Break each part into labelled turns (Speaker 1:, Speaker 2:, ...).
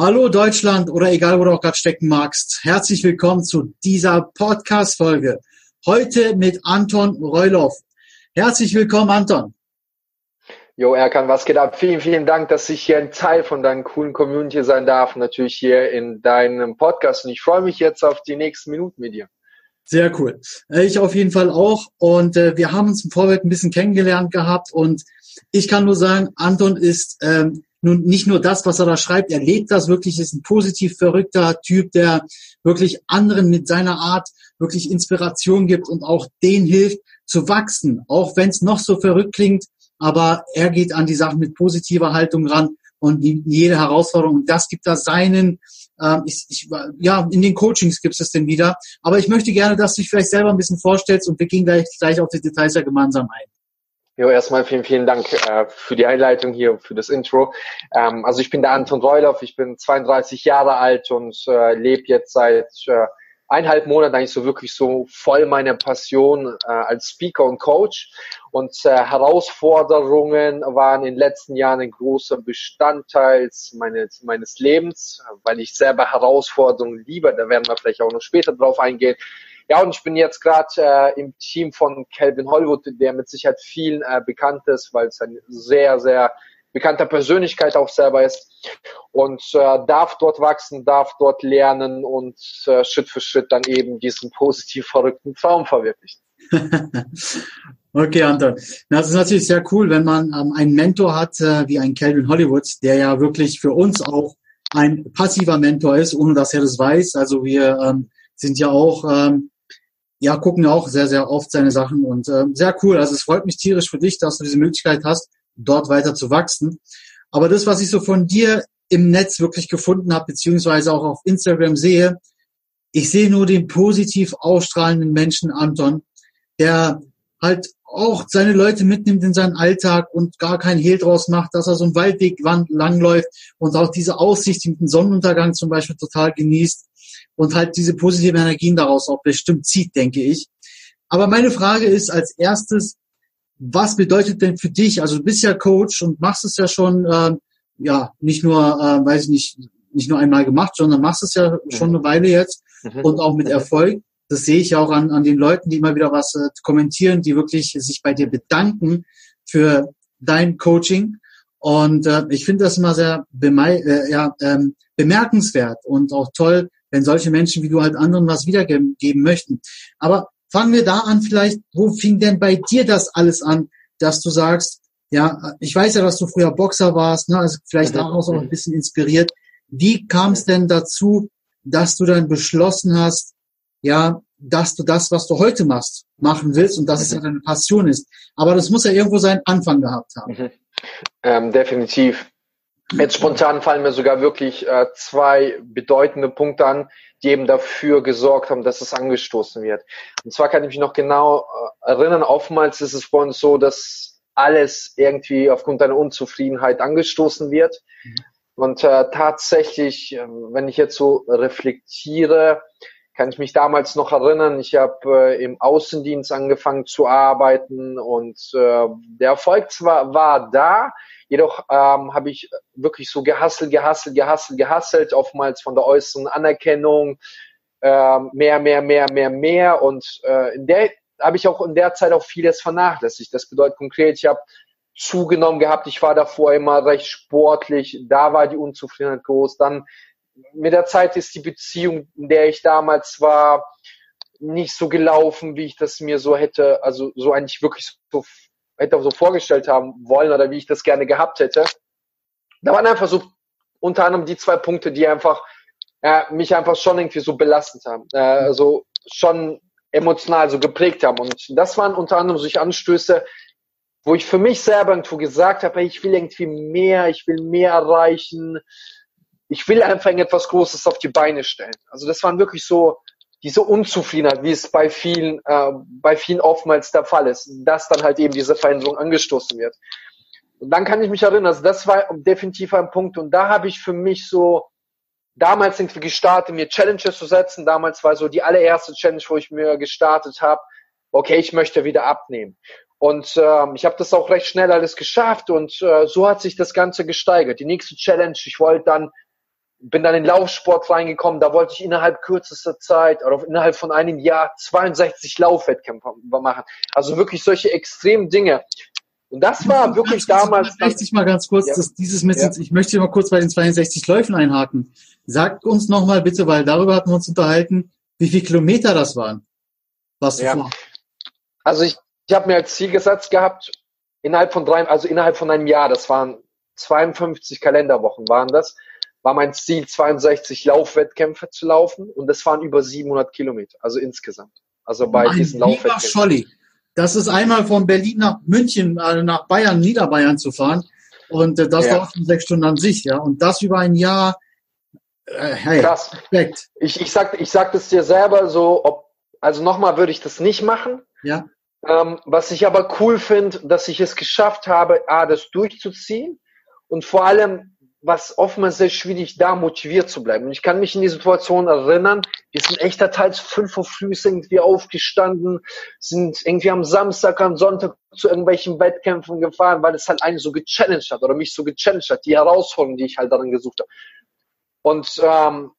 Speaker 1: Hallo Deutschland oder egal, wo du auch gerade stecken magst. Herzlich willkommen zu dieser Podcast-Folge. Heute mit Anton Reuloff. Herzlich willkommen, Anton.
Speaker 2: Jo, Erkan, was geht ab? Vielen, vielen Dank, dass ich hier ein Teil von deinem coolen Community sein darf. Natürlich hier in deinem Podcast. Und ich freue mich jetzt auf die nächsten Minuten mit dir.
Speaker 1: Sehr cool. Äh, ich auf jeden Fall auch. Und äh, wir haben uns im Vorfeld ein bisschen kennengelernt gehabt. Und ich kann nur sagen, Anton ist ähm, nun nicht nur das, was er da schreibt, er lebt das wirklich, ist ein positiv verrückter Typ, der wirklich anderen mit seiner Art wirklich Inspiration gibt und auch denen hilft zu wachsen, auch wenn es noch so verrückt klingt, aber er geht an die Sachen mit positiver Haltung ran und jede Herausforderung, und das gibt er seinen, äh, ich, ich, ja, in den Coachings gibt es den wieder, aber ich möchte gerne, dass du dich vielleicht selber ein bisschen vorstellst und wir gehen gleich, gleich auf die Details ja gemeinsam ein.
Speaker 2: Jo, erstmal vielen, vielen Dank äh, für die Einleitung hier, für das Intro. Ähm, also ich bin der Anton Reuloff, ich bin 32 Jahre alt und äh, lebe jetzt seit äh, eineinhalb Monaten eigentlich so wirklich so voll meine Passion äh, als Speaker und Coach. Und äh, Herausforderungen waren in den letzten Jahren ein großer Bestandteil meines, meines Lebens, weil ich selber Herausforderungen liebe. Da werden wir vielleicht auch noch später drauf eingehen. Ja, und ich bin jetzt gerade äh, im Team von Calvin Hollywood, der mit Sicherheit vielen äh, bekannt ist, weil es ein sehr, sehr bekannter Persönlichkeit auch selber ist und äh, darf dort wachsen, darf dort lernen und äh, Schritt für Schritt dann eben diesen positiv verrückten Traum verwirklichen.
Speaker 1: okay, Anton. Das ist natürlich sehr cool, wenn man ähm, einen Mentor hat äh, wie ein Calvin Hollywood, der ja wirklich für uns auch ein passiver Mentor ist, ohne dass er das weiß. Also wir ähm, sind ja auch ähm, ja, gucken auch sehr, sehr oft seine Sachen und äh, sehr cool. Also es freut mich tierisch für dich, dass du diese Möglichkeit hast, dort weiter zu wachsen. Aber das, was ich so von dir im Netz wirklich gefunden habe, beziehungsweise auch auf Instagram sehe, ich sehe nur den positiv ausstrahlenden Menschen Anton, der halt auch seine Leute mitnimmt in seinen Alltag und gar kein Hehl draus macht, dass er so einen Waldweg langläuft und auch diese Aussicht mit dem Sonnenuntergang zum Beispiel total genießt und halt diese positiven Energien daraus auch bestimmt zieht, denke ich. Aber meine Frage ist als erstes, was bedeutet denn für dich, also du bist ja Coach und machst es ja schon, äh, ja, nicht nur, äh, weiß ich nicht, nicht nur einmal gemacht, sondern machst es ja schon eine Weile jetzt mhm. und auch mit Erfolg. Das sehe ich ja auch an, an den Leuten, die immer wieder was äh, kommentieren, die wirklich sich bei dir bedanken für dein Coaching. Und äh, ich finde das immer sehr äh, ja, ähm, bemerkenswert und auch toll, wenn solche Menschen wie du halt anderen was wiedergeben möchten. Aber fangen wir da an vielleicht, wo fing denn bei dir das alles an, dass du sagst, ja, ich weiß ja, dass du früher Boxer warst, ne, also vielleicht mhm. daraus auch ein bisschen inspiriert. Wie kam es denn dazu, dass du dann beschlossen hast, ja, dass du das, was du heute machst, machen willst und dass es ja deine Passion ist. Aber das muss ja irgendwo seinen Anfang gehabt haben. Mhm.
Speaker 2: Ähm, definitiv. Jetzt spontan fallen mir sogar wirklich äh, zwei bedeutende Punkte an, die eben dafür gesorgt haben, dass es angestoßen wird. Und zwar kann ich mich noch genau äh, erinnern, oftmals ist es bei uns so, dass alles irgendwie aufgrund einer Unzufriedenheit angestoßen wird. Mhm. Und äh, tatsächlich, äh, wenn ich jetzt so reflektiere, kann ich mich damals noch erinnern, ich habe äh, im Außendienst angefangen zu arbeiten und äh, der Erfolg zwar war da, Jedoch ähm, habe ich wirklich so gehasselt, gehasselt, gehasselt, gehasselt, oftmals von der äußeren Anerkennung, äh, mehr, mehr, mehr, mehr, mehr. Und äh, in der habe ich auch in der Zeit auch vieles vernachlässigt. Das bedeutet konkret, ich habe zugenommen gehabt, ich war davor immer recht sportlich, da war die Unzufriedenheit groß. Dann mit der Zeit ist die Beziehung, in der ich damals war, nicht so gelaufen, wie ich das mir so hätte, also so eigentlich wirklich so hätte so vorgestellt haben wollen oder wie ich das gerne gehabt hätte. Da waren einfach so unter anderem die zwei Punkte, die einfach äh, mich einfach schon irgendwie so belastet haben, äh, so schon emotional so geprägt haben. Und das waren unter anderem solche Anstöße, wo ich für mich selber irgendwo gesagt habe, hey, ich will irgendwie mehr, ich will mehr erreichen, ich will einfach etwas Großes auf die Beine stellen. Also das waren wirklich so diese Unzufriedenheit, wie es bei vielen, äh, bei vielen oftmals der Fall ist, dass dann halt eben diese Veränderung angestoßen wird. Und dann kann ich mich erinnern, also das war definitiv ein Punkt und da habe ich für mich so damals irgendwie gestartet, mir Challenges zu setzen. Damals war so die allererste Challenge, wo ich mir gestartet habe, okay, ich möchte wieder abnehmen. Und ähm, ich habe das auch recht schnell alles geschafft und äh, so hat sich das Ganze gesteigert. Die nächste Challenge, ich wollte dann bin dann in den Laufsport reingekommen, da wollte ich innerhalb kürzester Zeit oder innerhalb von einem Jahr 62 Laufwettkämpfe machen. Also wirklich solche extremen Dinge. Und das war wirklich damals.
Speaker 1: 62 mal ganz kurz, ja. das, dieses mit, ja. ich möchte mal kurz bei den 62 Läufen einhaken. Sagt uns nochmal bitte, weil darüber hatten wir uns unterhalten, wie viele Kilometer das waren.
Speaker 2: Was ja. Vor? Also ich, ich habe mir als Ziel gesetzt gehabt, innerhalb von drei, also innerhalb von einem Jahr, das waren 52 Kalenderwochen waren das, war mein Ziel 62 Laufwettkämpfe zu laufen und das waren über 700 Kilometer, also insgesamt. Also bei mein diesen Laufwettkämpfen. Scholli,
Speaker 1: das ist einmal von Berlin nach München, also nach Bayern, Niederbayern zu fahren. Und äh, das ja. dauert schon sechs Stunden an sich, ja. Und das über ein Jahr.
Speaker 2: Äh, hey, Krass. Respekt. Ich, ich sag, ich sag das dir selber so, ob, also nochmal würde ich das nicht machen.
Speaker 1: Ja.
Speaker 2: Ähm, was ich aber cool finde, dass ich es geschafft habe, A, das durchzuziehen und vor allem was oftmals sehr schwierig, da motiviert zu bleiben. Und ich kann mich in die Situation erinnern, wir sind echter teils fünf Uhr früh irgendwie aufgestanden, sind irgendwie am Samstag, am Sonntag zu irgendwelchen Wettkämpfen gefahren, weil es halt einen so gechallenged hat oder mich so gechallenged hat, die Herausforderung, die ich halt darin gesucht habe. Und ähm,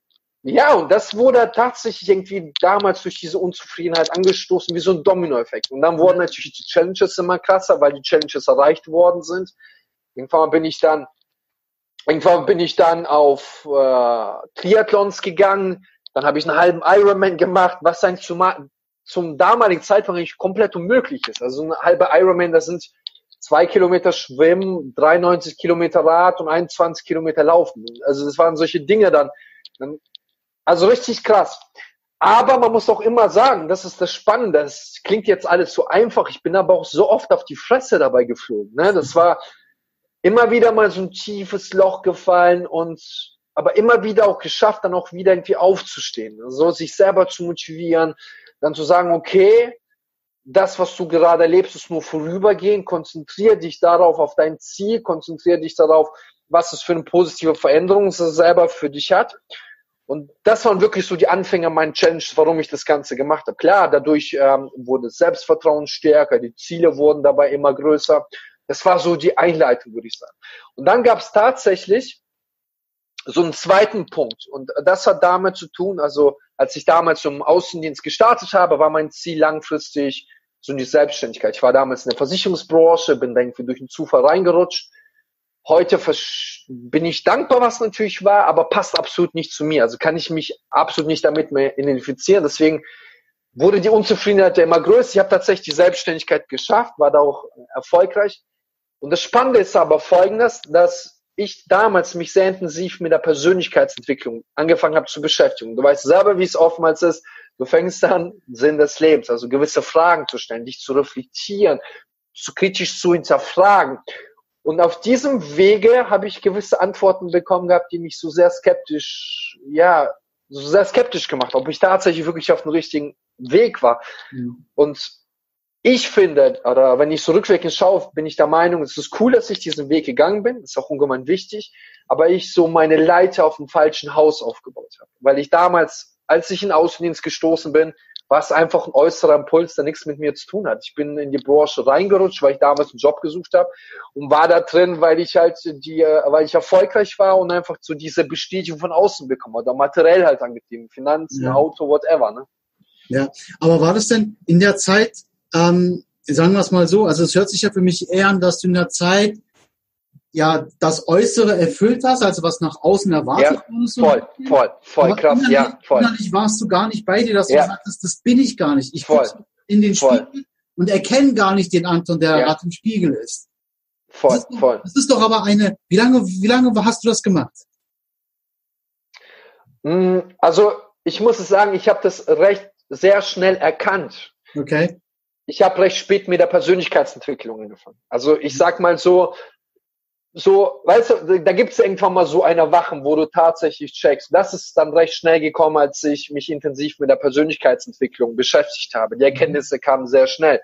Speaker 2: ja, und das wurde tatsächlich irgendwie damals durch diese Unzufriedenheit angestoßen, wie so ein Dominoeffekt. Und dann wurden natürlich die Challenges immer krasser, weil die Challenges erreicht worden sind. Irgendwann bin ich dann Irgendwann bin ich dann auf äh, Triathlons gegangen, dann habe ich einen halben Ironman gemacht, was dann zum, zum damaligen Zeitpunkt eigentlich komplett unmöglich ist. Also ein halber Ironman, das sind zwei Kilometer Schwimmen, 93 Kilometer Rad und 21 Kilometer Laufen. Also das waren solche Dinge dann. also richtig krass. Aber man muss auch immer sagen, das ist das Spannende. Das klingt jetzt alles so einfach. Ich bin aber auch so oft auf die Fresse dabei geflogen. Ne? Das war, immer wieder mal so ein tiefes Loch gefallen und aber immer wieder auch geschafft, dann auch wieder irgendwie aufzustehen. Also sich selber zu motivieren, dann zu sagen, okay, das, was du gerade erlebst, ist nur vorübergehend. Konzentriere dich darauf, auf dein Ziel, konzentriere dich darauf, was es für eine positive Veränderung selber für dich hat. Und das waren wirklich so die Anfänge meiner Challenge, warum ich das Ganze gemacht habe. Klar, dadurch ähm, wurde Selbstvertrauen stärker, die Ziele wurden dabei immer größer. Das war so die Einleitung, würde ich sagen. Und dann gab es tatsächlich so einen zweiten Punkt. Und das hat damit zu tun, also als ich damals zum Außendienst gestartet habe, war mein Ziel langfristig so die Selbstständigkeit. Ich war damals in der Versicherungsbranche, bin da irgendwie durch einen Zufall reingerutscht. Heute bin ich dankbar, was natürlich war, aber passt absolut nicht zu mir. Also kann ich mich absolut nicht damit mehr identifizieren. Deswegen wurde die Unzufriedenheit immer größer. Ich habe tatsächlich die Selbstständigkeit geschafft, war da auch erfolgreich. Und das Spannende ist aber folgendes, dass ich damals mich sehr intensiv mit der Persönlichkeitsentwicklung angefangen habe zu beschäftigen. Du weißt selber, wie es oftmals ist. Du fängst an, Sinn des Lebens, also gewisse Fragen zu stellen, dich zu reflektieren, zu kritisch zu hinterfragen. Und auf diesem Wege habe ich gewisse Antworten bekommen gehabt, die mich so sehr skeptisch, ja, so sehr skeptisch gemacht, ob ich tatsächlich wirklich auf dem richtigen Weg war. Mhm. Und ich finde, oder wenn ich so rückwirkend schaue, bin ich der Meinung, es ist cool, dass ich diesen Weg gegangen bin, das ist auch ungemein wichtig, aber ich so meine Leiter auf dem falschen Haus aufgebaut habe. Weil ich damals, als ich in Außendienst gestoßen bin, war es einfach ein äußerer Impuls, der nichts mit mir zu tun hat. Ich bin in die Branche reingerutscht, weil ich damals einen Job gesucht habe und war da drin, weil ich halt die, weil ich erfolgreich war und einfach so diese Bestätigung von außen bekommen oder materiell halt angetrieben, Finanzen, ja. Auto, whatever. Ne?
Speaker 1: Ja, aber war das denn in der Zeit, ähm, sagen wir es mal so, also es hört sich ja für mich eher an, dass du in der Zeit ja das Äußere erfüllt hast, also was nach außen erwartet
Speaker 2: ja, wurde. Voll, voll, voll, krass, ja, voll.
Speaker 1: Innerlich warst du gar nicht bei dir, dass du ja. sagtest, das bin ich gar nicht. Ich voll. in den voll. Spiegel und erkenne gar nicht den Anton, der ja. gerade im Spiegel ist.
Speaker 2: Voll,
Speaker 1: das ist
Speaker 2: doch, voll.
Speaker 1: Das ist doch aber eine, wie lange, wie lange hast du das gemacht?
Speaker 2: Mm, also, ich muss es sagen, ich habe das recht sehr schnell erkannt.
Speaker 1: Okay
Speaker 2: ich habe recht spät mit der Persönlichkeitsentwicklung angefangen. Also ich sag mal so, so, weißt du, da gibt's irgendwann mal so eine Wachen, wo du tatsächlich checkst. Das ist dann recht schnell gekommen, als ich mich intensiv mit der Persönlichkeitsentwicklung beschäftigt habe. Die Erkenntnisse kamen sehr schnell.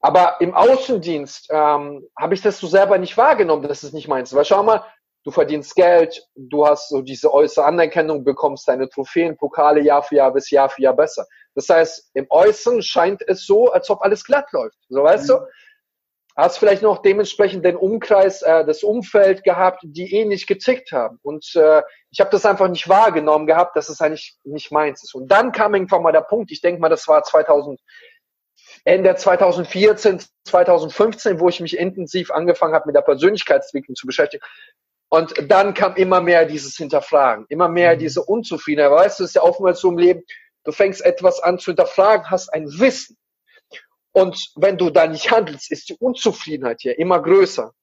Speaker 2: Aber im Außendienst ähm, habe ich das so selber nicht wahrgenommen, das ist nicht meins. Weil schau mal, du verdienst Geld, du hast so diese äußere Anerkennung, bekommst deine Trophäen, Pokale Jahr für Jahr bis Jahr für Jahr besser. Das heißt, im Äußeren scheint es so, als ob alles glatt läuft. So weißt mhm. du? hast vielleicht noch dementsprechend den Umkreis, äh, das Umfeld gehabt, die ähnlich getickt haben. Und äh, ich habe das einfach nicht wahrgenommen gehabt, dass es eigentlich nicht meins ist. Und dann kam irgendwann mal der Punkt, ich denke mal, das war 2000, Ende 2014, 2015, wo ich mich intensiv angefangen habe, mit der Persönlichkeitsentwicklung zu beschäftigen. Und dann kam immer mehr dieses Hinterfragen, immer mehr mhm. diese Unzufriedenheit. Weißt du, es ist ja oftmals so im Leben, du fängst etwas an zu hinterfragen, hast ein Wissen. Und wenn du da nicht handelst, ist die Unzufriedenheit hier immer größer.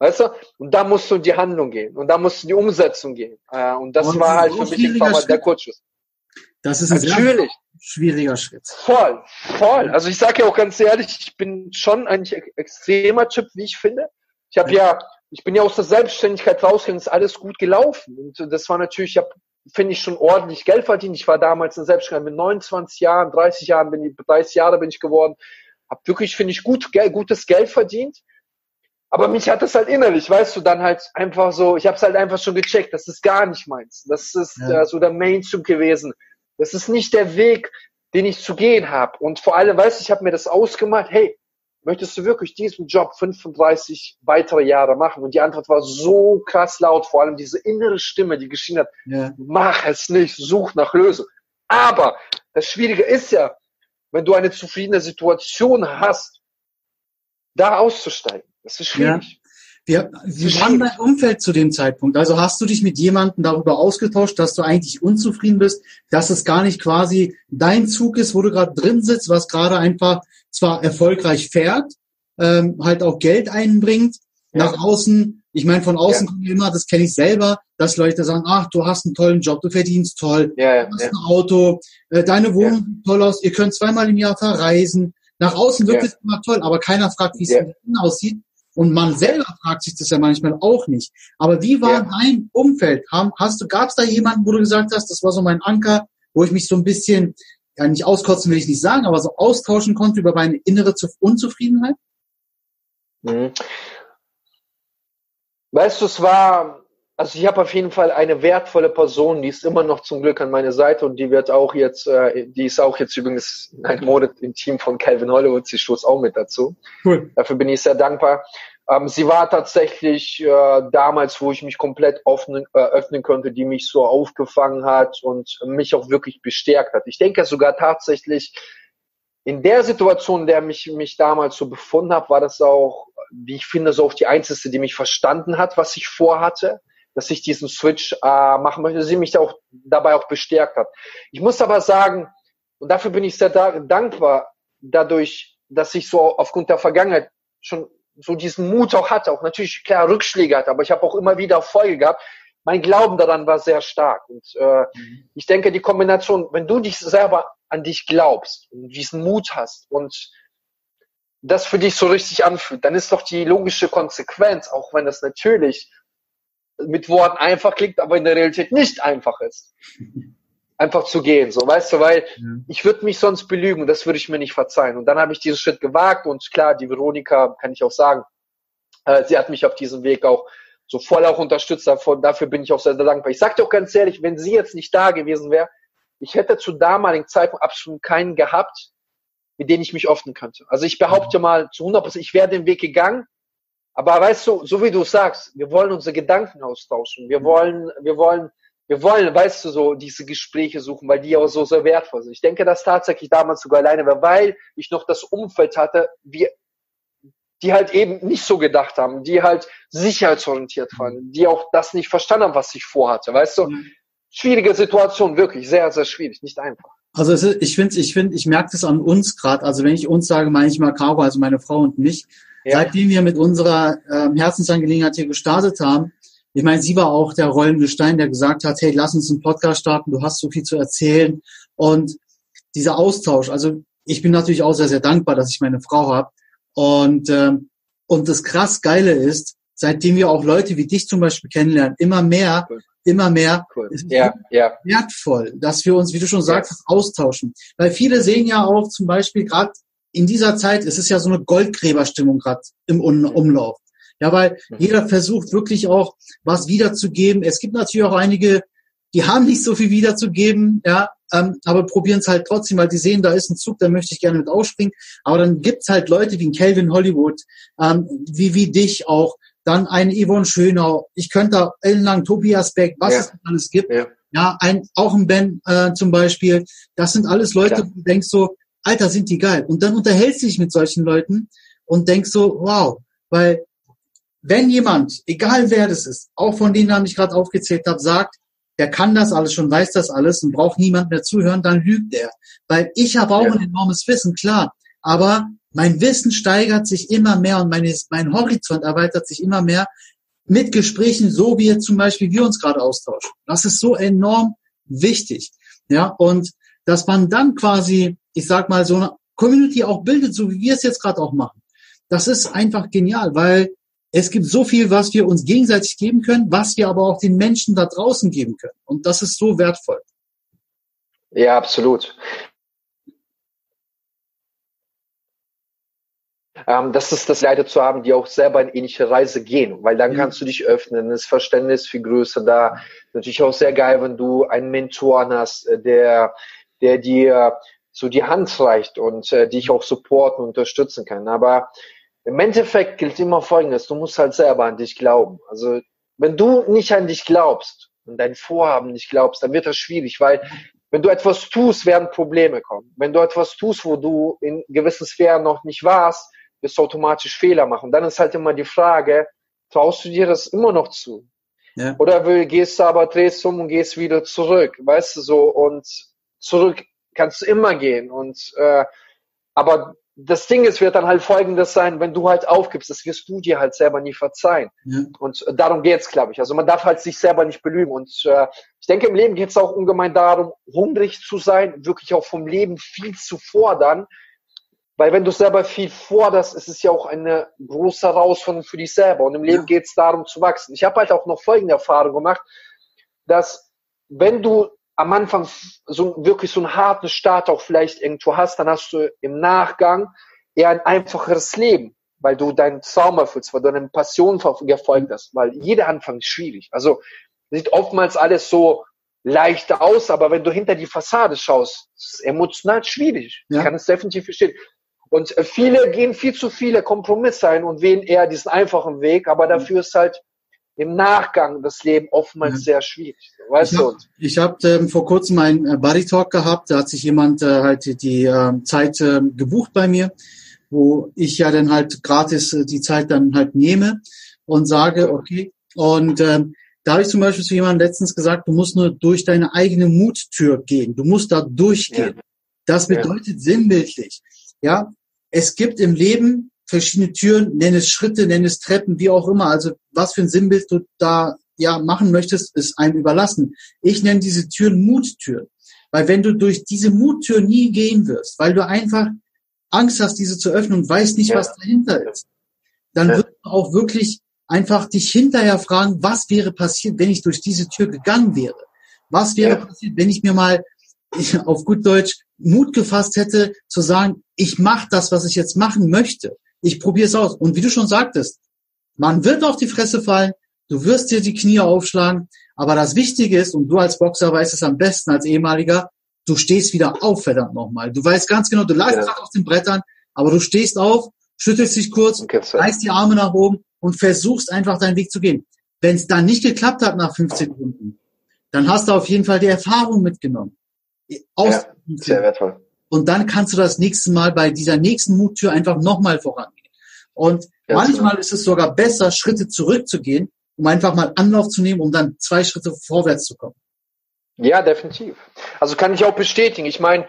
Speaker 2: Weißt du? Und da musst du in die Handlung gehen. Und da musst du in die Umsetzung gehen. Äh, und das und war halt für mich der Kurzschluss.
Speaker 1: Das ist ein Natürlich. schwieriger Schritt.
Speaker 2: Voll, voll. Also ich sage ja auch ganz ehrlich, ich bin schon ein extremer Typ, wie ich finde. Ich habe ja. ja, ich bin ja aus der Selbstständigkeit rausgegangen, ist alles gut gelaufen. Und das war natürlich, ich habe finde ich, schon ordentlich Geld verdient. Ich war damals in Selbstständigkeit mit 29 Jahren, 30 Jahren bin ich, 30 Jahre bin ich geworden. Hab wirklich, finde ich, gut, gutes Geld verdient. Aber mich hat das halt innerlich, weißt du, dann halt einfach so, ich habe es halt einfach schon gecheckt, das ist gar nicht meins. Das ist ja. äh, so der Mainstream gewesen. Das ist nicht der Weg, den ich zu gehen habe. Und vor allem, weißt du, ich habe mir das ausgemacht, hey, möchtest du wirklich diesen Job 35 weitere Jahre machen? Und die Antwort war so krass laut, vor allem diese innere Stimme, die geschrien hat, ja. mach es nicht, such nach Lösung. Aber das Schwierige ist ja, wenn du eine zufriedene Situation hast, da auszusteigen. Das ist schwierig.
Speaker 1: Ja. Wie, wie war dein Umfeld zu dem Zeitpunkt? Also hast du dich mit jemandem darüber ausgetauscht, dass du eigentlich unzufrieden bist, dass es gar nicht quasi dein Zug ist, wo du gerade drin sitzt, was gerade einfach zwar erfolgreich fährt, ähm, halt auch Geld einbringt, ja. nach außen, ich meine, von außen ja. kommt immer, das kenne ich selber, dass Leute sagen, ach, du hast einen tollen Job, du verdienst toll, ja, du hast ein Auto, äh, deine Wohnung sieht toll aus, ihr könnt zweimal im Jahr verreisen. Nach außen wirkt es immer toll, aber keiner fragt, wie es innen aussieht. Und man selber fragt sich das ja manchmal auch nicht. Aber wie war dein Umfeld? Hast du, gab es da jemanden, wo du gesagt hast, das war so mein Anker, wo ich mich so ein bisschen ja nicht auskotzen will ich nicht sagen, aber so austauschen konnte über meine innere Unzufriedenheit?
Speaker 2: Mhm. Weißt du, es war, also ich habe auf jeden Fall eine wertvolle Person, die ist immer noch zum Glück an meiner Seite und die wird auch jetzt, äh, die ist auch jetzt übrigens ein Monat im Team von Calvin Hollywood, sie stoßt auch mit dazu. Cool. Dafür bin ich sehr dankbar. Ähm, sie war tatsächlich äh, damals, wo ich mich komplett öffnen, äh, öffnen konnte, die mich so aufgefangen hat und mich auch wirklich bestärkt hat. Ich denke sogar tatsächlich, in der Situation, in der mich mich damals so befunden habe, war das auch, wie ich finde, so auch die einzige, die mich verstanden hat, was ich vorhatte, dass ich diesen Switch äh, machen möchte, sie mich auch dabei auch bestärkt hat. Ich muss aber sagen, und dafür bin ich sehr da dankbar, dadurch, dass ich so aufgrund der Vergangenheit schon so diesen Mut auch hatte, auch natürlich klar Rückschläge hatte, aber ich habe auch immer wieder Erfolge gehabt. Mein Glauben daran war sehr stark. Und äh, mhm. ich denke, die Kombination, wenn du dich selber an dich glaubst und diesen Mut hast und das für dich so richtig anfühlt, dann ist doch die logische Konsequenz, auch wenn das natürlich mit Worten einfach klingt, aber in der Realität nicht einfach ist. einfach zu gehen, so weißt du, weil ja. ich würde mich sonst belügen, das würde ich mir nicht verzeihen. Und dann habe ich diesen Schritt gewagt und klar, die Veronika kann ich auch sagen, äh, sie hat mich auf diesem Weg auch so voll auch unterstützt. Davon, dafür bin ich auch sehr, sehr dankbar. Ich sage dir auch ganz ehrlich, wenn sie jetzt nicht da gewesen wäre, ich hätte zu damaligen Zeitpunkt absolut keinen gehabt, mit denen ich mich öffnen könnte. Also ich behaupte mal zu 100 Prozent, ich wäre den Weg gegangen, aber weißt du, so wie du sagst, wir wollen unsere Gedanken austauschen. Wir wollen, wir wollen wir wollen, weißt du, so diese Gespräche suchen, weil die auch so sehr wertvoll sind. Ich denke, dass tatsächlich damals sogar alleine war, weil ich noch das Umfeld hatte, wie, die halt eben nicht so gedacht haben, die halt sicherheitsorientiert waren, die auch das nicht verstanden haben, was ich vorhatte, weißt du? Mhm. Schwierige Situation, wirklich, sehr, sehr schwierig, nicht einfach.
Speaker 1: Also ist, ich finde, ich finde, ich merke das an uns gerade. Also wenn ich uns sage, meine ich mal Caro, also meine Frau und mich. Ja. Seitdem wir mit unserer ähm, Herzensangelegenheit hier gestartet haben, ich meine, sie war auch der rollende Stein, der gesagt hat, hey, lass uns einen Podcast starten, du hast so viel zu erzählen. Und dieser Austausch, also ich bin natürlich auch sehr, sehr dankbar, dass ich meine Frau habe. Und, ähm, und das krass Geile ist, seitdem wir auch Leute wie dich zum Beispiel kennenlernen, immer mehr, cool. immer mehr,
Speaker 2: cool. ist ja, ja.
Speaker 1: wertvoll, dass wir uns, wie du schon sagst, ja. austauschen. Weil viele sehen ja auch zum Beispiel gerade in dieser Zeit, es ist ja so eine Goldgräberstimmung gerade im Umlauf. Ja, weil jeder versucht wirklich auch was wiederzugeben. Es gibt natürlich auch einige, die haben nicht so viel wiederzugeben, ja, ähm, aber probieren es halt trotzdem, weil die sehen, da ist ein Zug, da möchte ich gerne mit ausspringen. Aber dann gibt's halt Leute wie ein Calvin Hollywood, ähm, wie, wie dich auch, dann ein Yvonne Schönau, ich könnte da ellenlang Tobias Beck, was ja. es alles gibt. Ja, ja ein, auch ein Ben äh, zum Beispiel. Das sind alles Leute, Klar. du denkst so, Alter, sind die geil. Und dann unterhältst du dich mit solchen Leuten und denkst so, wow, weil wenn jemand, egal wer das ist, auch von denen, die ich gerade aufgezählt habe, sagt, der kann das alles schon, weiß das alles und braucht niemand mehr zuhören, dann lügt er. Weil ich habe auch ja. ein enormes Wissen, klar. Aber mein Wissen steigert sich immer mehr und meine, mein Horizont erweitert sich immer mehr mit Gesprächen, so wie zum Beispiel wir uns gerade austauschen. Das ist so enorm wichtig. Ja, und dass man dann quasi, ich sag mal, so eine Community auch bildet, so wie wir es jetzt gerade auch machen. Das ist einfach genial, weil es gibt so viel, was wir uns gegenseitig geben können, was wir aber auch den Menschen da draußen geben können. Und das ist so wertvoll.
Speaker 2: Ja, absolut. Ähm, das ist das Leute zu haben, die auch selber in ähnliche Reise gehen, weil dann ja. kannst du dich öffnen, das Verständnis viel größer da. Natürlich auch sehr geil, wenn du einen Mentor hast, äh, der, der dir so die Hand reicht und äh, dich auch supporten und unterstützen kann. Aber im Endeffekt gilt immer Folgendes, du musst halt selber an dich glauben. Also wenn du nicht an dich glaubst und dein Vorhaben nicht glaubst, dann wird das schwierig, weil wenn du etwas tust, werden Probleme kommen. Wenn du etwas tust, wo du in gewissen Sphären noch nicht warst, wirst du automatisch Fehler machen. dann ist halt immer die Frage, traust du dir das immer noch zu? Ja. Oder gehst du aber, drehst um und gehst wieder zurück, weißt du so, und zurück kannst du immer gehen. Und äh, aber das Ding ist, wird dann halt folgendes sein, wenn du halt aufgibst, das wirst du dir halt selber nie verzeihen. Ja. Und darum geht's, glaube ich. Also man darf halt sich selber nicht belügen. Und äh, ich denke, im Leben geht's auch ungemein darum, hungrig zu sein, wirklich auch vom Leben viel zu fordern. Weil wenn du selber viel forderst, ist es ja auch eine große Herausforderung für dich selber. Und im Leben ja. geht's darum zu wachsen. Ich habe halt auch noch folgende Erfahrung gemacht, dass wenn du am Anfang so wirklich so einen harten Start auch vielleicht irgendwo hast, dann hast du im Nachgang eher ein einfacheres Leben, weil du deinen Traum erfüllst, weil du deine Passion verfolgt hast, weil jeder Anfang ist schwierig. Also sieht oftmals alles so leicht aus, aber wenn du hinter die Fassade schaust, ist es emotional schwierig. Ja. Ich kann es definitiv verstehen. Und viele gehen viel zu viele Kompromisse ein und wählen eher diesen einfachen Weg, aber dafür ist halt im Nachgang das Leben oftmals sehr schwierig. Weißt
Speaker 1: ich
Speaker 2: du?
Speaker 1: Hab, ich habe ähm, vor kurzem einen äh, Buddy Talk gehabt, da hat sich jemand äh, halt die, die äh, Zeit äh, gebucht bei mir, wo ich ja dann halt gratis äh, die Zeit dann halt nehme und sage, okay, und ähm, da habe ich zum Beispiel zu jemandem letztens gesagt, du musst nur durch deine eigene Muttür gehen. Du musst da durchgehen. Ja. Das bedeutet ja. sinnbildlich. Ja, es gibt im Leben verschiedene Türen, nenn es Schritte, nenn es Treppen, wie auch immer. Also was für ein Sinnbild du da ja machen möchtest, ist einem überlassen. Ich nenne diese Türen Muttüren. Weil wenn du durch diese Muttür nie gehen wirst, weil du einfach Angst hast, diese zu öffnen und weißt nicht, ja. was dahinter ist, dann ja. wirst du auch wirklich einfach dich hinterher fragen, was wäre passiert, wenn ich durch diese Tür gegangen wäre? Was wäre ja. passiert, wenn ich mir mal auf gut Deutsch Mut gefasst hätte, zu sagen, ich mache das, was ich jetzt machen möchte ich probiere es aus. Und wie du schon sagtest, man wird auf die Fresse fallen, du wirst dir die Knie aufschlagen, aber das Wichtige ist, und du als Boxer weißt es am besten als ehemaliger, du stehst wieder auf, verdammt nochmal. Du weißt ganz genau, du lagst ja. gerade auf den Brettern, aber du stehst auf, schüttelst dich kurz, reißt die Arme nach oben und versuchst einfach deinen Weg zu gehen. Wenn es dann nicht geklappt hat nach 15 Runden, dann hast du auf jeden Fall die Erfahrung mitgenommen.
Speaker 2: Aus ja, sehr wertvoll.
Speaker 1: Und dann kannst du das nächste Mal bei dieser nächsten Muttür einfach nochmal vorangehen. Und ja, manchmal so. ist es sogar besser, Schritte zurückzugehen, um einfach mal Anlauf zu nehmen, um dann zwei Schritte vorwärts zu kommen.
Speaker 2: Ja, definitiv. Also kann ich auch bestätigen. Ich meine,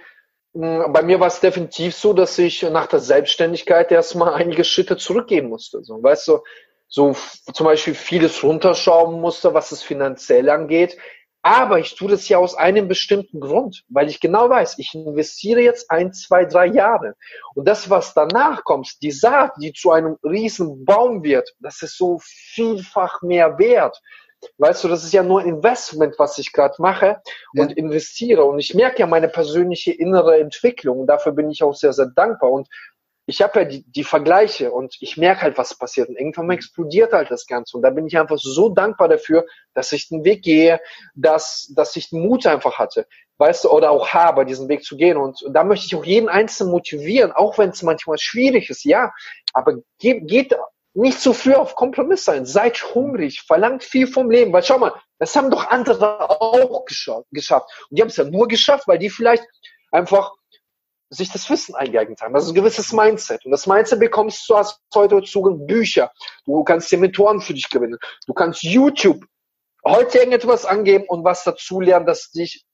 Speaker 2: bei mir war es definitiv so, dass ich nach der Selbstständigkeit erstmal einige Schritte zurückgeben musste. So, weißt du, so zum Beispiel vieles runterschrauben musste, was es finanziell angeht. Aber ich tue das ja aus einem bestimmten Grund, weil ich genau weiß, ich investiere jetzt ein, zwei, drei Jahre. Und das, was danach kommt, die Saat, die zu einem riesen Baum wird, das ist so vielfach mehr wert. Weißt du, das ist ja nur ein Investment, was ich gerade mache und ja. investiere. Und ich merke ja meine persönliche innere Entwicklung. Und dafür bin ich auch sehr, sehr dankbar. Und ich habe ja die, die Vergleiche und ich merke halt, was passiert. Und irgendwann explodiert halt das Ganze. Und da bin ich einfach so dankbar dafür, dass ich den Weg gehe, dass, dass ich den Mut einfach hatte, weißt du, oder auch habe, diesen Weg zu gehen. Und, da möchte ich auch jeden Einzelnen motivieren, auch wenn es manchmal schwierig ist, ja. Aber geht, geht nicht zu früh auf Kompromiss sein. Seid hungrig, verlangt viel vom Leben. Weil schau mal, das haben doch andere auch geschafft. Und die haben es ja nur geschafft, weil die vielleicht einfach sich das Wissen eingeeignet haben. Das ist ein gewisses Mindset. Und das Mindset bekommst du hast heute Zugang Bücher. Du kannst dir Mentoren für dich gewinnen. Du kannst YouTube heute irgendetwas angeben und was dazu lernen, das dich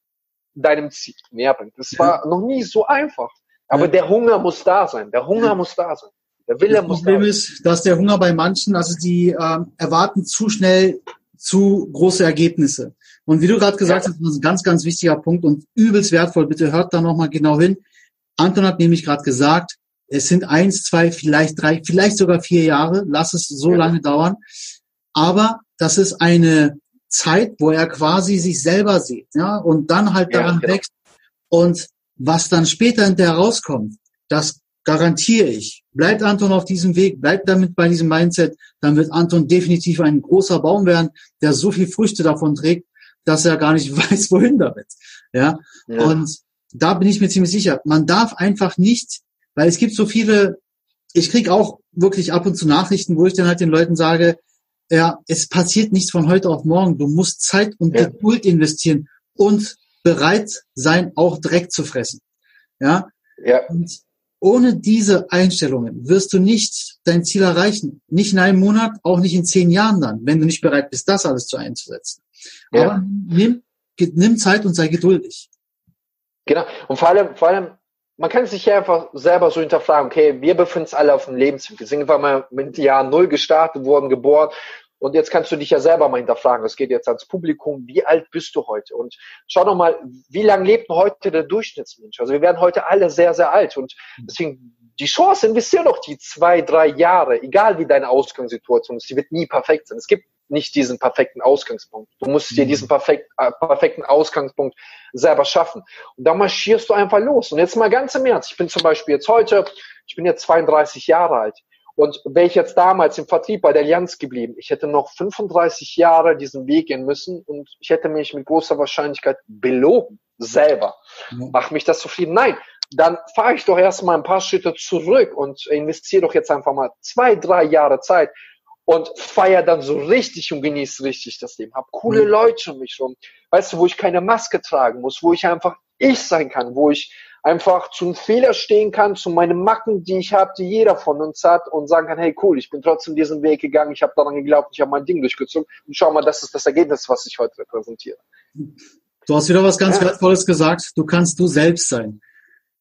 Speaker 2: deinem Ziel näher bringt. Das war noch nie so einfach. Aber ja. der Hunger muss da sein. Der Hunger ja. muss da sein. Der Wille
Speaker 1: das
Speaker 2: muss
Speaker 1: Problem da sein. ist, dass der Hunger bei manchen, also die äh, erwarten zu schnell zu große Ergebnisse. Und wie du gerade gesagt ja. hast, das ist ein ganz, ganz wichtiger Punkt und übelst wertvoll. Bitte hört da nochmal genau hin. Anton hat nämlich gerade gesagt, es sind eins, zwei, vielleicht drei, vielleicht sogar vier Jahre. Lass es so ja. lange dauern. Aber das ist eine Zeit, wo er quasi sich selber sieht, ja, und dann halt daran genau. wächst. Und was dann später hinterher rauskommt, das garantiere ich. Bleibt Anton auf diesem Weg, bleibt damit bei diesem Mindset, dann wird Anton definitiv ein großer Baum werden, der so viel Früchte davon trägt, dass er gar nicht weiß, wohin damit. Ja, ja. und da bin ich mir ziemlich sicher. Man darf einfach nicht, weil es gibt so viele, ich krieg auch wirklich ab und zu Nachrichten, wo ich dann halt den Leuten sage, ja, es passiert nichts von heute auf morgen. Du musst Zeit und ja. Geduld investieren und bereit sein, auch Dreck zu fressen. Ja. ja. Und ohne diese Einstellungen wirst du nicht dein Ziel erreichen. Nicht in einem Monat, auch nicht in zehn Jahren dann, wenn du nicht bereit bist, das alles zu einzusetzen. Ja. Aber nimm, nimm Zeit und sei geduldig.
Speaker 2: Genau. Und vor allem, vor allem, man kann sich ja einfach selber so hinterfragen, okay, wir befinden uns alle auf dem Lebensweg. Wir sind einfach mal mit Jahr Null gestartet, wurden geboren. Und jetzt kannst du dich ja selber mal hinterfragen. Das geht jetzt ans Publikum. Wie alt bist du heute? Und schau doch mal, wie lange lebt heute der Durchschnittsmensch? Also wir werden heute alle sehr, sehr alt. Und deswegen die Chance, investier doch die zwei, drei Jahre, egal wie deine Ausgangssituation ist, die wird nie perfekt sein. Es gibt nicht diesen perfekten Ausgangspunkt. Du musst dir mhm. diesen perfekt, äh, perfekten Ausgangspunkt selber schaffen. Und da marschierst du einfach los. Und jetzt mal ganz im Ernst. Ich bin zum Beispiel jetzt heute, ich bin jetzt 32 Jahre alt. Und wäre ich jetzt damals im Vertrieb bei der Allianz geblieben, ich hätte noch 35 Jahre diesen Weg gehen müssen und ich hätte mich mit großer Wahrscheinlichkeit belogen, selber. Mhm. Macht mich das zufrieden? Nein. Dann fahre ich doch erstmal ein paar Schritte zurück und investiere doch jetzt einfach mal zwei, drei Jahre Zeit, und feier dann so richtig und genieße richtig das Leben. Hab coole mhm. Leute um mich rum. Weißt du, wo ich keine Maske tragen muss, wo ich einfach ich sein kann, wo ich einfach zum Fehler stehen kann, zu meinen Macken, die ich habe, die jeder von uns hat und sagen kann, hey cool, ich bin trotzdem diesen Weg gegangen, ich habe daran geglaubt, ich habe mein Ding durchgezogen und schau mal, das ist das Ergebnis, was ich heute repräsentiere.
Speaker 1: Du hast wieder was ganz ja. Wertvolles gesagt, du kannst du selbst sein.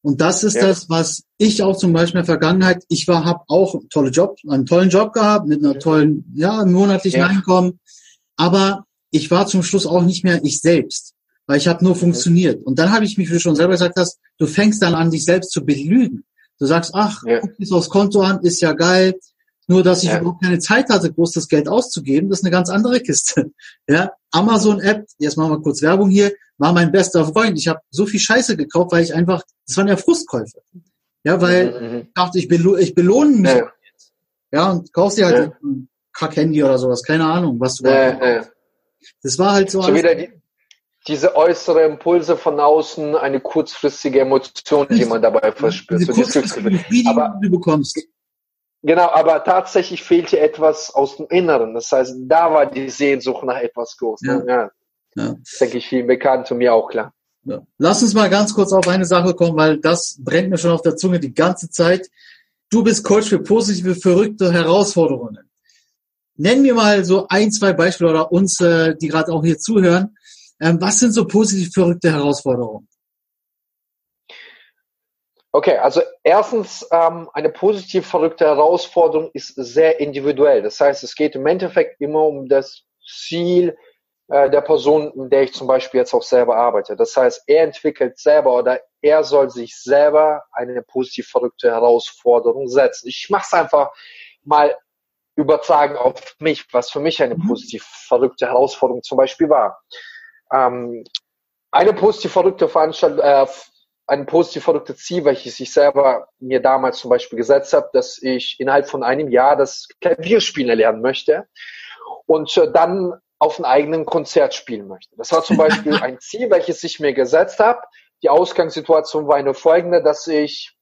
Speaker 1: Und das ist ja. das, was ich auch zum Beispiel in der Vergangenheit, ich war, habe auch einen tollen Job, einen tollen Job gehabt mit einer tollen, ja, monatlichen ja. Einkommen. Aber ich war zum Schluss auch nicht mehr ich selbst, weil ich habe nur funktioniert. Und dann habe ich mich, wie du schon selber gesagt hast, du fängst dann an, dich selbst zu belügen. Du sagst, ach, ja. guck dir aufs Konto an, ist ja geil. Nur, dass ich ja. überhaupt keine Zeit hatte, groß das Geld auszugeben, das ist eine ganz andere Kiste. Ja, Amazon-App, jetzt machen wir kurz Werbung hier, war mein bester Freund. Ich habe so viel Scheiße gekauft, weil ich einfach, das waren ja Frustkäufe. Ja, weil mhm. mhm. ich dachte, ich, belo ich belohne mich. Ja, ja und kaufst dir halt ja. ein Kack-Handy oder sowas, keine Ahnung, was du ja, ja. Das war halt so.
Speaker 2: so wieder die, diese äußere Impulse von außen, eine kurzfristige Emotion, die man dabei verspürt. Diese
Speaker 1: kurzfristige Aber, du bekommst.
Speaker 2: Genau, aber tatsächlich fehlte etwas aus dem Inneren. Das heißt, da war die Sehnsucht nach etwas groß. Ja. ja. Ja. Das denke ich vielen bekannt und mir auch klar.
Speaker 1: Ja. Lass uns mal ganz kurz auf eine Sache kommen, weil das brennt mir schon auf der Zunge die ganze Zeit. Du bist Coach für positive, verrückte Herausforderungen. Nenn mir mal so ein, zwei Beispiele oder uns, äh, die gerade auch hier zuhören. Ähm, was sind so positiv verrückte Herausforderungen?
Speaker 2: Okay, also erstens, ähm, eine positiv verrückte Herausforderung ist sehr individuell. Das heißt, es geht im Endeffekt immer um das Ziel äh, der Person, in der ich zum Beispiel jetzt auch selber arbeite. Das heißt, er entwickelt selber oder er soll sich selber eine positiv verrückte Herausforderung setzen. Ich mache es einfach mal übertragen auf mich, was für mich eine mhm. positiv verrückte Herausforderung zum Beispiel war. Ähm, eine positiv verrückte Veranstaltung, äh, ein positiv verrücktes Ziel, welches ich selber mir damals zum Beispiel gesetzt habe, dass ich innerhalb von einem Jahr das Klavierspielen lernen möchte und äh, dann auf ein eigenen Konzert spielen möchte. Das war zum Beispiel ein Ziel, welches ich mir gesetzt habe. Die Ausgangssituation war eine folgende, dass ich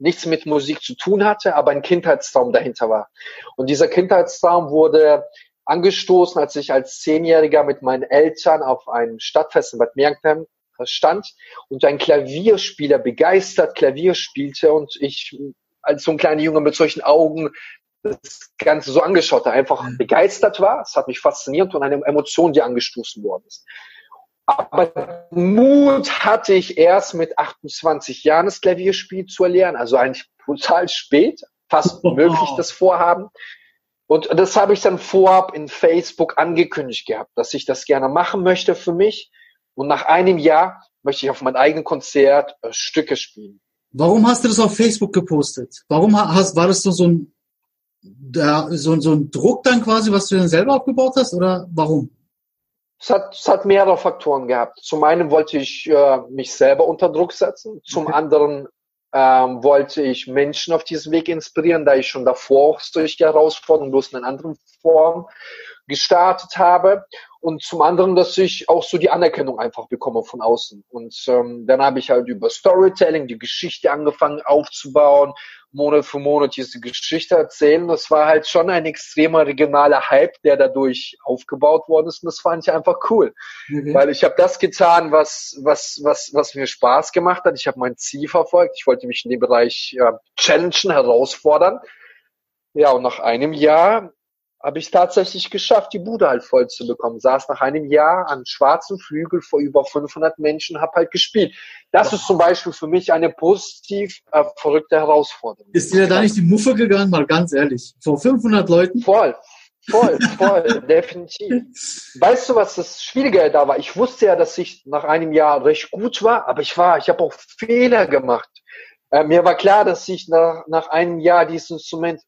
Speaker 2: nichts mit Musik zu tun hatte, aber ein Kindheitstraum dahinter war. Und dieser Kindheitstraum wurde angestoßen, als ich als Zehnjähriger mit meinen Eltern auf einem Stadtfest in Bad Mergentheim stand und ein Klavierspieler begeistert Klavier spielte und ich als so ein kleiner Junge mit solchen Augen das Ganze so angeschaut habe, einfach begeistert war. Es hat mich fasziniert und eine Emotion, die angestoßen worden ist. Aber Mut hatte ich erst mit 28 Jahren das Klavierspiel zu erlernen, also eigentlich brutal spät, fast möglich das Vorhaben. Und das habe ich dann vorab in Facebook angekündigt gehabt, dass ich das gerne machen möchte für mich. Und nach einem Jahr möchte ich auf mein eigenes Konzert äh, Stücke spielen.
Speaker 1: Warum hast du das auf Facebook gepostet? Warum hast, war das so, so ein, da, so, so ein Druck dann quasi, was du dann selber aufgebaut hast oder warum?
Speaker 2: Es hat, es hat mehrere Faktoren gehabt. Zum einen wollte ich äh, mich selber unter Druck setzen. Zum okay. anderen ähm, wollte ich Menschen auf diesem Weg inspirieren, da ich schon davor auch solche Herausforderungen bloß in einer anderen Form gestartet habe und zum anderen, dass ich auch so die Anerkennung einfach bekomme von außen. Und ähm, dann habe ich halt über Storytelling die Geschichte angefangen aufzubauen, Monat für Monat diese Geschichte erzählen. Das war halt schon ein extremer regionaler Hype, der dadurch aufgebaut worden ist. Und das fand ich einfach cool, mhm. weil ich habe das getan, was was was was mir Spaß gemacht hat. Ich habe mein Ziel verfolgt. Ich wollte mich in dem Bereich äh, challengen, herausfordern. Ja, und nach einem Jahr habe ich tatsächlich geschafft, die Bude halt voll zu bekommen. Saß nach einem Jahr an schwarzen Flügel vor über 500 Menschen, habe halt gespielt. Das ist zum Beispiel für mich eine positiv äh, verrückte Herausforderung.
Speaker 1: Ist dir da nicht die Muffe gegangen, mal ganz ehrlich? Vor 500 Leuten?
Speaker 2: Voll, voll, voll, definitiv. Weißt du, was das Schwierige da war? Ich wusste ja, dass ich nach einem Jahr recht gut war, aber ich war, ich habe auch Fehler gemacht. Äh, mir war klar, dass ich nach, nach einem Jahr dieses Instrument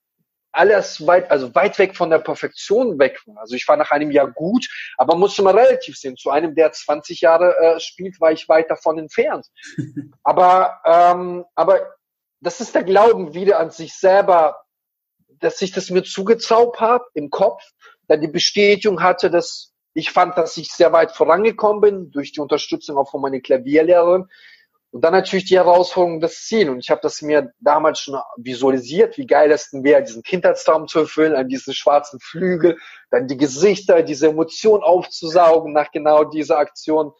Speaker 2: alles weit, also weit weg von der Perfektion weg war. Also ich war nach einem Jahr gut, aber musste mal relativ sehen. Zu einem, der 20 Jahre äh, spielt, war ich weit davon entfernt. aber, ähm, aber das ist der Glauben wieder an sich selber, dass ich das mir zugezaubt habe im Kopf, dann die Bestätigung hatte, dass ich fand, dass ich sehr weit vorangekommen bin durch die Unterstützung auch von meiner Klavierlehrerin und dann natürlich die Herausforderung, das Ziel. Und ich habe das mir damals schon visualisiert, wie geil es denn wäre, diesen Kindheitstraum zu erfüllen, an diesen schwarzen Flügel, dann die Gesichter, diese Emotion aufzusaugen nach genau dieser Aktion.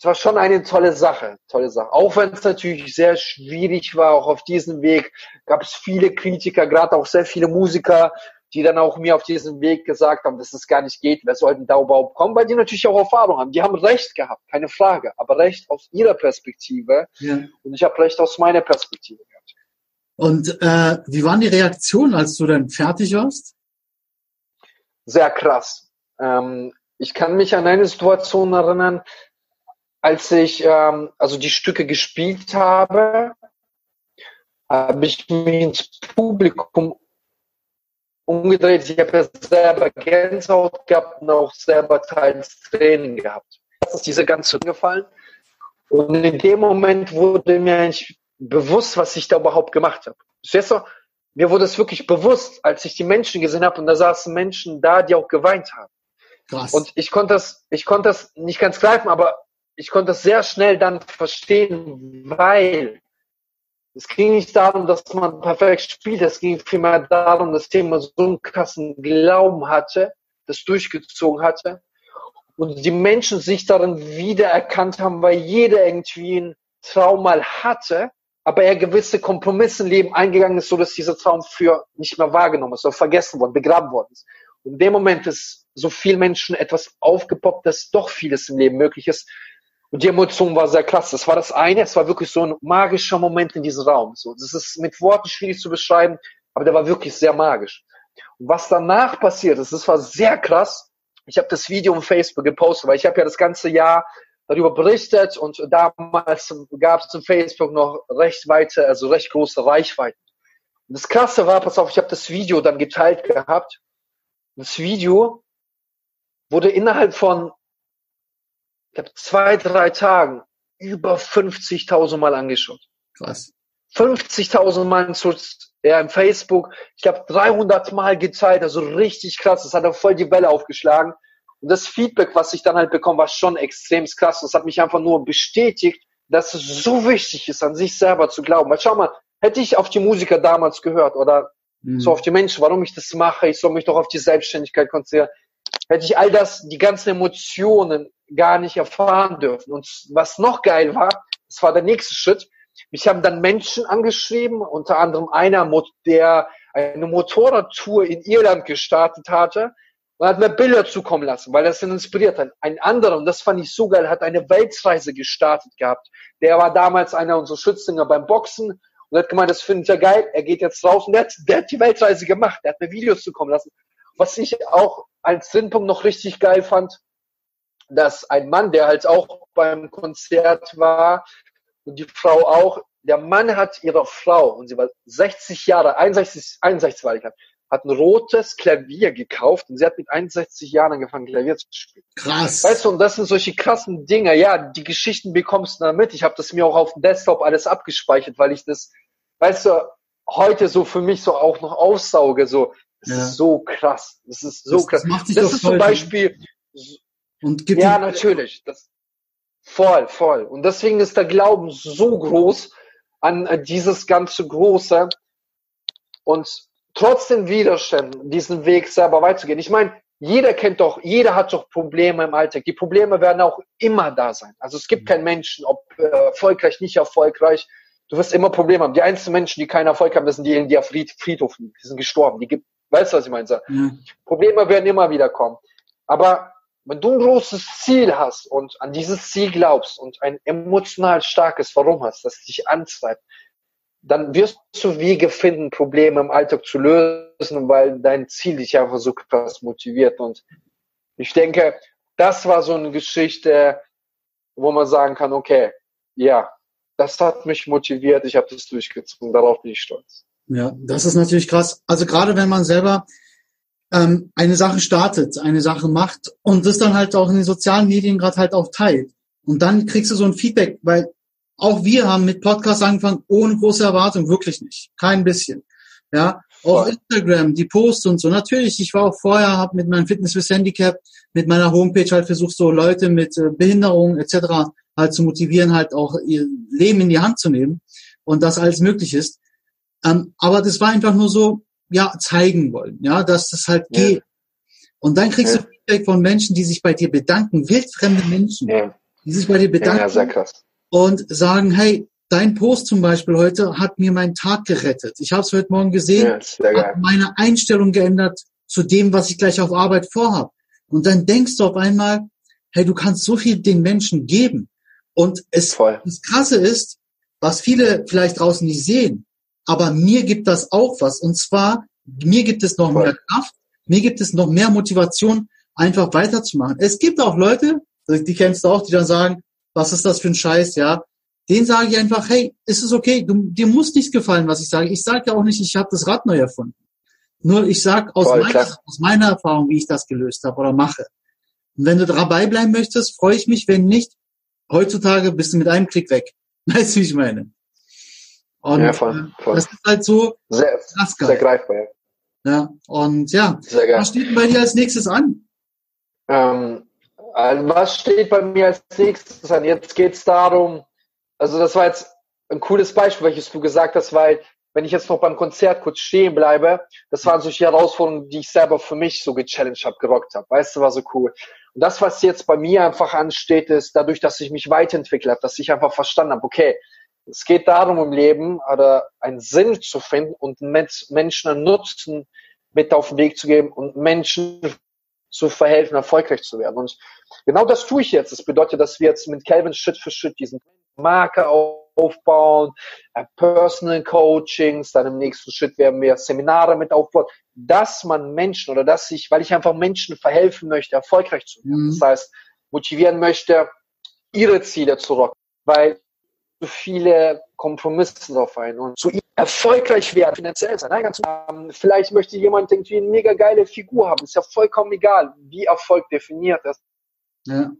Speaker 2: Es war schon eine tolle Sache, tolle Sache. Auch wenn es natürlich sehr schwierig war, auch auf diesem Weg gab es viele Kritiker, gerade auch sehr viele Musiker, die dann auch mir auf diesem Weg gesagt haben, dass es gar nicht geht, wer soll denn da überhaupt kommen, weil die natürlich auch Erfahrung haben. Die haben Recht gehabt, keine Frage, aber Recht aus ihrer Perspektive ja. und ich habe Recht aus meiner Perspektive gehabt.
Speaker 1: Und äh, wie waren die Reaktionen, als du dann fertig warst?
Speaker 2: Sehr krass. Ähm, ich kann mich an eine Situation erinnern, als ich ähm, also die Stücke gespielt habe, habe ich mich ins Publikum umgedreht. Ich habe ja selber Gänsehaut gehabt und auch selber teils Training gehabt. Das ist diese ganze gefallen. Und in dem Moment wurde mir eigentlich bewusst, was ich da überhaupt gemacht habe. Verstehst du? Mir wurde es wirklich bewusst, als ich die Menschen gesehen habe und da saßen Menschen da, die auch geweint haben. Krass. Und ich konnte das, ich konnte das nicht ganz greifen, aber ich konnte das sehr schnell dann verstehen, weil es ging nicht darum, dass man perfekt spielt, es ging vielmehr darum, dass jemand so einen krassen Glauben hatte, das durchgezogen hatte. Und die Menschen sich darin wiedererkannt haben, weil jeder irgendwie ein Traum mal hatte, aber er gewisse Kompromisse im Leben eingegangen ist, so dass dieser Traum für nicht mehr wahrgenommen ist oder vergessen worden, begraben worden ist. Und in dem Moment ist so viel Menschen etwas aufgepoppt, dass doch vieles im Leben möglich ist, und die Emotion war sehr klasse. Das war das eine, es war wirklich so ein magischer Moment in diesem Raum. So, das ist mit Worten schwierig zu beschreiben, aber der war wirklich sehr magisch. Und was danach passiert ist, das war sehr krass. Ich habe das Video auf Facebook gepostet, weil ich habe ja das ganze Jahr darüber berichtet und damals gab es in Facebook noch recht weite, also recht große Reichweiten. Und das Krasse war, pass auf, ich habe das Video dann geteilt gehabt. Das Video wurde innerhalb von ich glaube, zwei, drei Tagen über 50.000 Mal angeschaut.
Speaker 1: Krass.
Speaker 2: 50.000 Mal zu, ja, im Facebook, ich glaube 300 Mal gezeigt, also richtig krass. Das hat dann voll die Welle aufgeschlagen. Und das Feedback, was ich dann halt bekomme, war schon extrem krass. Das hat mich einfach nur bestätigt, dass es so wichtig ist, an sich selber zu glauben. Weil schau mal, hätte ich auf die Musiker damals gehört oder mhm. so auf die Menschen, warum ich das mache, ich soll mich doch auf die Selbstständigkeit konzentrieren, hätte ich all das, die ganzen Emotionen gar nicht erfahren dürfen. Und was noch geil war, das war der nächste Schritt, mich haben dann Menschen angeschrieben, unter anderem einer, der eine Motorradtour in Irland gestartet hatte und hat mir Bilder zukommen lassen, weil das ihn inspiriert hat. Ein anderer, und das fand ich so geil, hat eine Weltreise gestartet gehabt. Der war damals einer unserer Schützlinge beim Boxen und hat gemeint, das findet er geil, er geht jetzt raus und der hat, der hat die Weltreise gemacht, der hat mir Videos zukommen lassen. Was ich auch als Sinnpunkt noch richtig geil fand, dass ein Mann, der halt auch beim Konzert war, und die Frau auch. Der Mann hat ihrer Frau, und sie war 60 Jahre, 61, 61 war ich, hat ein rotes Klavier gekauft und sie hat mit 61 Jahren angefangen, Klavier zu spielen.
Speaker 1: Krass.
Speaker 2: Weißt du, und das sind solche krassen Dinge. Ja, die Geschichten bekommst du dann mit. Ich habe das mir auch auf dem Desktop alles abgespeichert, weil ich das, weißt du, heute so für mich so auch noch aussauge. So, das ja. ist so krass. Das ist so das, krass. Das, das ist zum Beispiel.
Speaker 1: Und gibt
Speaker 2: ja, natürlich. Das, Voll, voll. Und deswegen ist der Glauben so groß an dieses ganze Große und trotzdem Widerständen diesen Weg selber weiterzugehen. Ich meine, jeder kennt doch, jeder hat doch Probleme im Alltag. Die Probleme werden auch immer da sein. Also es gibt keinen Menschen, ob äh, erfolgreich, nicht erfolgreich. Du wirst immer Probleme haben. Die einzigen Menschen, die keinen Erfolg haben, das sind die, die auf Friedhof liegen. Die sind gestorben. Die gibt, weißt du, was ich meine? Ja. Probleme werden immer wieder kommen. Aber wenn du ein großes Ziel hast und an dieses Ziel glaubst und ein emotional starkes Warum hast, das dich antreibt, dann wirst du Wege finden, Probleme im Alltag zu lösen, weil dein Ziel dich einfach so krass motiviert. Und ich denke, das war so eine Geschichte, wo man sagen kann, okay, ja, das hat mich motiviert, ich habe das durchgezogen, darauf bin ich stolz.
Speaker 1: Ja, das ist natürlich krass. Also gerade wenn man selber ähm, eine Sache startet, eine Sache macht und das dann halt auch in den sozialen Medien gerade halt auch teilt. Und dann kriegst du so ein Feedback, weil auch wir haben mit Podcasts angefangen ohne große Erwartung, wirklich nicht, kein bisschen. Ja, auf Instagram, die Posts und so. Natürlich, ich war auch vorher, habe mit meinem Fitness with Handicap, mit meiner Homepage halt versucht, so Leute mit äh, Behinderungen etc. halt zu motivieren, halt auch ihr Leben in die Hand zu nehmen und das alles möglich ist. Ähm, aber das war einfach nur so, ja, zeigen wollen, ja, dass das halt ja. geht. Und dann kriegst ja. du Feedback von Menschen, die sich bei dir bedanken, wildfremde Menschen, ja. die sich bei dir bedanken und sagen, hey, dein Post zum Beispiel heute hat mir meinen Tag gerettet. Ich habe es heute Morgen gesehen, habe meine Einstellung geändert zu dem, was ich gleich auf Arbeit vorhab. Und dann denkst du auf einmal, hey, du kannst so viel den Menschen geben. Und es, Voll. das Krasse ist, was viele vielleicht draußen nicht sehen, aber mir gibt das auch was. Und zwar, mir gibt es noch Voll. mehr Kraft, mir gibt es noch mehr Motivation, einfach weiterzumachen. Es gibt auch Leute, die kennst du auch, die dann sagen, was ist das für ein Scheiß, ja. Den sage ich einfach, hey, ist es okay, du, dir muss nichts gefallen, was ich sage. Ich sage ja auch nicht, ich habe das Rad neu erfunden. Nur ich sage aus, meiner, aus meiner Erfahrung, wie ich das gelöst habe oder mache. Und wenn du dabei bleiben möchtest, freue ich mich. Wenn nicht, heutzutage bist du mit einem Klick weg. Weißt du, wie ich meine? Und ja, voll, äh, voll. das ist halt so
Speaker 2: sehr, sehr greifbar. Ja.
Speaker 1: ja, und ja, was steht denn bei dir als nächstes an?
Speaker 2: Ähm, also was steht bei mir als nächstes an? Jetzt geht es darum, also das war jetzt ein cooles Beispiel, welches du gesagt hast, weil wenn ich jetzt noch beim Konzert kurz stehen bleibe, das waren solche Herausforderungen, die ich selber für mich so gechallenged habe, gerockt habe. Weißt du, war so cool. Und das, was jetzt bei mir einfach ansteht, ist dadurch, dass ich mich weiterentwickelt habe, dass ich einfach verstanden habe, okay, es geht darum im Leben, oder einen Sinn zu finden und Menschen einen Nutzen mit auf den Weg zu geben und Menschen zu verhelfen, erfolgreich zu werden. Und genau das tue ich jetzt. Das bedeutet, dass wir jetzt mit Calvin Schritt für Schritt diesen Marke aufbauen, äh, Personal Coachings, dann im nächsten Schritt werden wir Seminare mit aufbauen, dass man Menschen oder dass ich, weil ich einfach Menschen verhelfen möchte, erfolgreich zu werden. Mhm. Das heißt, motivieren möchte, ihre Ziele zu rocken. Weil viele Kompromisse drauf ein und zu erfolgreich werden, finanziell sein. Nein, ganz, ähm, vielleicht möchte jemand irgendwie eine mega geile Figur haben. Ist ja vollkommen egal, wie Erfolg definiert ist.
Speaker 1: Ja.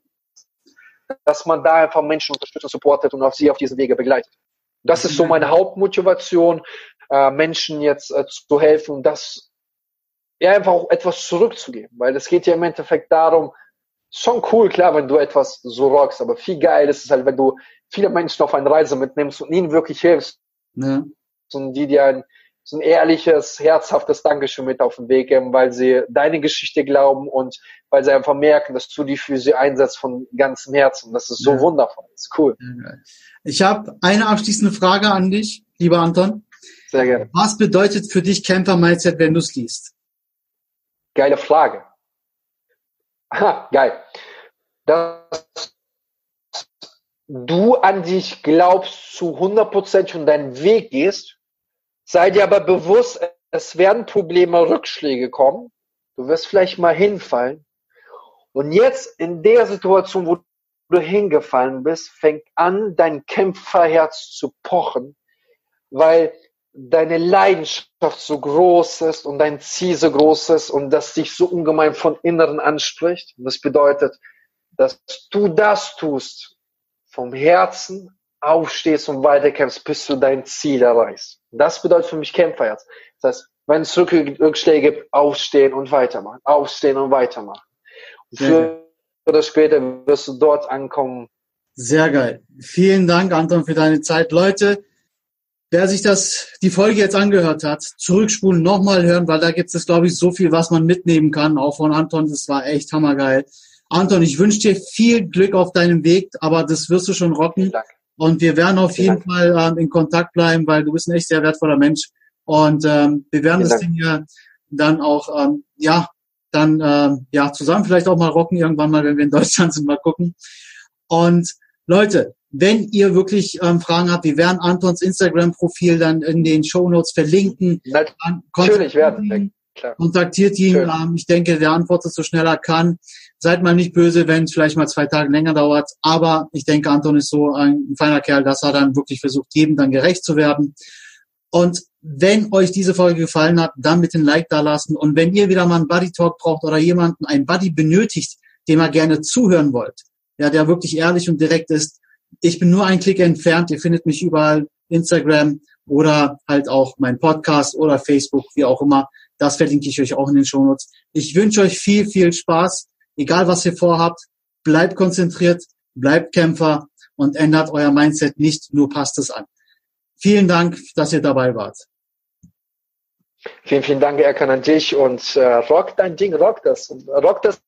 Speaker 2: dass man da einfach Menschen unterstützt und supportet und auf sie auf diesen Wege begleitet. Das ist so meine Hauptmotivation, äh, Menschen jetzt äh, zu helfen, das ja einfach auch etwas zurückzugeben, weil es geht ja im Endeffekt darum, schon cool, klar, wenn du etwas so rockst, aber viel geil ist es halt, wenn du viele Menschen auf eine Reise mitnimmst und ihnen wirklich hilfst ja. und die dir ein, so ein ehrliches, herzhaftes Dankeschön mit auf den Weg geben, weil sie deine Geschichte glauben und weil sie einfach merken, dass du dich für sie einsetzt von ganzem Herzen. Das ist so ja. wundervoll. Das ist cool.
Speaker 1: Ich habe eine abschließende Frage an dich, lieber Anton.
Speaker 2: Sehr gerne.
Speaker 1: Was bedeutet für dich Camper Mindset, wenn du es liest?
Speaker 2: Geile Frage. Aha, geil. Dass du an dich glaubst zu 100% und deinen Weg gehst, sei dir aber bewusst, es werden Probleme, Rückschläge kommen. Du wirst vielleicht mal hinfallen. Und jetzt in der Situation, wo du hingefallen bist, fängt an, dein Kämpferherz zu pochen, weil deine Leidenschaft so groß ist und dein Ziel so groß ist und das dich so ungemein von Inneren anspricht. Und das bedeutet, dass du das tust, vom Herzen aufstehst und weiterkämpfst, bis du dein Ziel erreichst. Das bedeutet für mich Kämpferherz. Das heißt, wenn es Rückschläge gibt, aufstehen und weitermachen, aufstehen und weitermachen. Und früher oder später wirst du dort ankommen.
Speaker 1: Sehr geil. Vielen Dank, Anton, für deine Zeit. Leute, Wer sich das, die Folge jetzt angehört hat, zurückspulen, nochmal hören, weil da gibt es, glaube ich, so viel, was man mitnehmen kann, auch von Anton. Das war echt hammergeil. Anton, ich wünsche dir viel Glück auf deinem Weg, aber das wirst du schon rocken. Und wir werden auf jeden Fall ähm, in Kontakt bleiben, weil du bist ein echt sehr wertvoller Mensch. Und ähm, wir werden das Ding ja dann auch, ähm, ja, dann ähm, ja zusammen vielleicht auch mal rocken irgendwann mal, wenn wir in Deutschland sind, mal gucken. Und Leute, wenn ihr wirklich ähm, Fragen habt, wir werden Antons Instagram-Profil dann in den Show Notes verlinken.
Speaker 2: Natürlich werden.
Speaker 1: Klar. Kontaktiert ihn. Ähm, ich denke, der antwortet so schnell er kann. Seid mal nicht böse, wenn es vielleicht mal zwei Tage länger dauert. Aber ich denke, Anton ist so ein feiner Kerl, dass er dann wirklich versucht, jedem dann gerecht zu werden. Und wenn euch diese Folge gefallen hat, dann mit den Like da lassen. Und wenn ihr wieder mal einen Buddy Talk braucht oder jemanden einen Buddy benötigt, dem ihr gerne zuhören wollt, ja, der wirklich ehrlich und direkt ist, ich bin nur ein Klick entfernt. Ihr findet mich überall, Instagram oder halt auch mein Podcast oder Facebook, wie auch immer. Das verlinke ich euch auch in den Shownotes. Ich wünsche euch viel, viel Spaß. Egal was ihr vorhabt, bleibt konzentriert, bleibt Kämpfer und ändert euer Mindset nicht, nur passt es an. Vielen Dank, dass ihr dabei wart.
Speaker 2: Vielen, vielen Dank, Erkan, an dich und äh, rock dein Ding, rock das. Rock das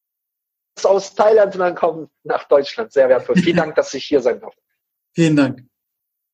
Speaker 2: aus Thailand und dann kommen nach Deutschland. Sehr wertvoll. Vielen Dank, dass ich hier sein durfte.
Speaker 1: Vielen Dank.